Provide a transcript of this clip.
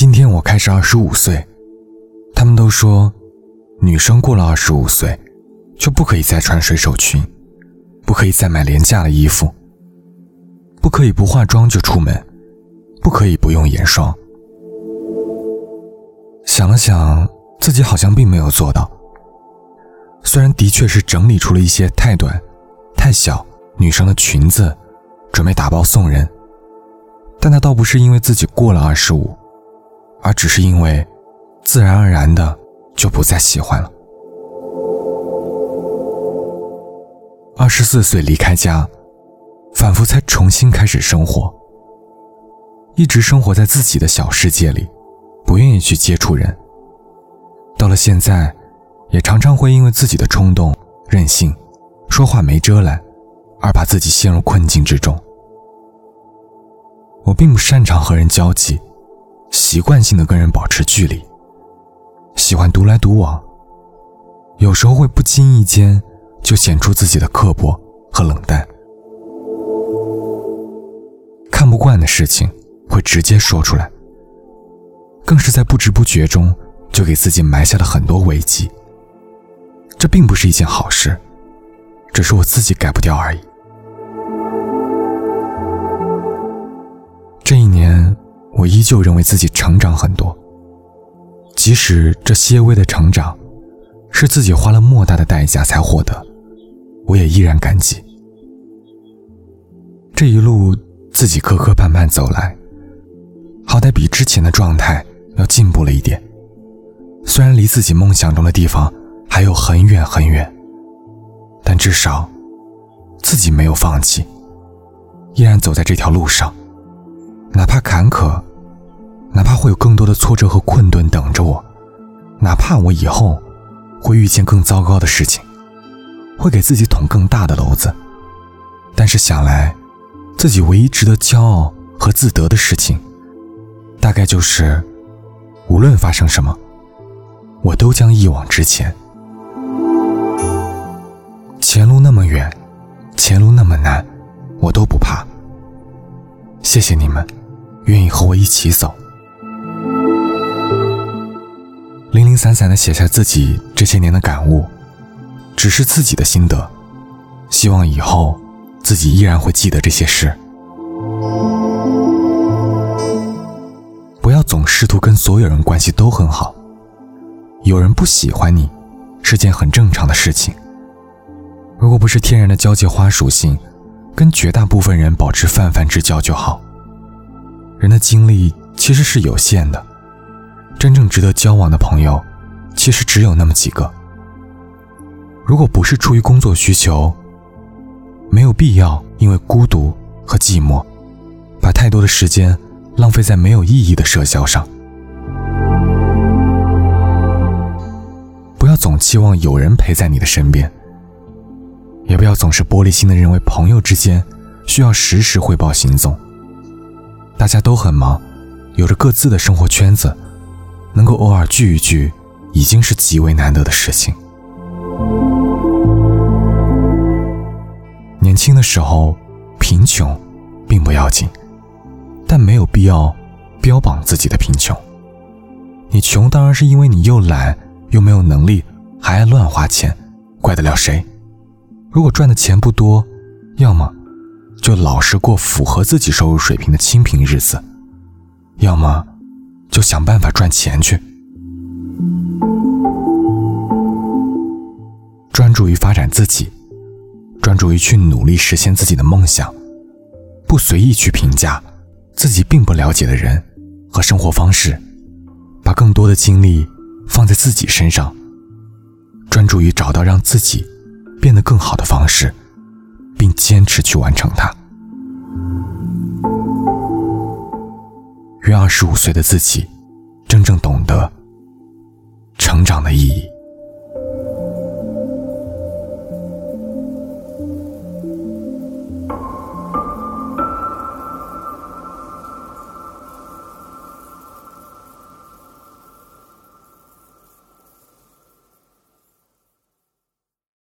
今天我开始二十五岁，他们都说，女生过了二十五岁，就不可以再穿水手裙，不可以再买廉价的衣服，不可以不化妆就出门，不可以不用眼霜。想了想，自己好像并没有做到。虽然的确是整理出了一些太短、太小女生的裙子，准备打包送人，但那倒不是因为自己过了二十五，而只是因为自然而然的就不再喜欢了。二十四岁离开家，仿佛才重新开始生活，一直生活在自己的小世界里，不愿意去接触人。到了现在。也常常会因为自己的冲动、任性、说话没遮拦，而把自己陷入困境之中。我并不擅长和人交际，习惯性的跟人保持距离，喜欢独来独往。有时候会不经意间就显出自己的刻薄和冷淡，看不惯的事情会直接说出来，更是在不知不觉中就给自己埋下了很多危机。这并不是一件好事，只是我自己改不掉而已。依旧认为自己成长很多，即使这些微的成长是自己花了莫大的代价才获得，我也依然感激。这一路自己磕磕绊绊走来，好歹比之前的状态要进步了一点，虽然离自己梦想中的地方。还有很远很远，但至少自己没有放弃，依然走在这条路上，哪怕坎坷，哪怕会有更多的挫折和困顿等着我，哪怕我以后会遇见更糟糕的事情，会给自己捅更大的篓子，但是想来，自己唯一值得骄傲和自得的事情，大概就是，无论发生什么，我都将一往直前。前路那么远，前路那么难，我都不怕。谢谢你们，愿意和我一起走。散散的写下自己这些年的感悟，只是自己的心得，希望以后自己依然会记得这些事。不要总试图跟所有人关系都很好，有人不喜欢你，是件很正常的事情。如果不是天然的交际花属性，跟绝大部分人保持泛泛之交就好。人的精力其实是有限的，真正值得交往的朋友，其实只有那么几个。如果不是出于工作需求，没有必要因为孤独和寂寞，把太多的时间浪费在没有意义的社交上。不要总期望有人陪在你的身边。也不要总是玻璃心的认为朋友之间需要时时汇报行踪。大家都很忙，有着各自的生活圈子，能够偶尔聚一聚，已经是极为难得的事情。年轻的时候，贫穷并不要紧，但没有必要标榜自己的贫穷。你穷当然是因为你又懒又没有能力，还爱乱花钱，怪得了谁？如果赚的钱不多，要么就老实过符合自己收入水平的清贫日子，要么就想办法赚钱去。专注于发展自己，专注于去努力实现自己的梦想，不随意去评价自己并不了解的人和生活方式，把更多的精力放在自己身上，专注于找到让自己。变得更好的方式，并坚持去完成它。愿二十五岁的自己真正懂得成长的意义。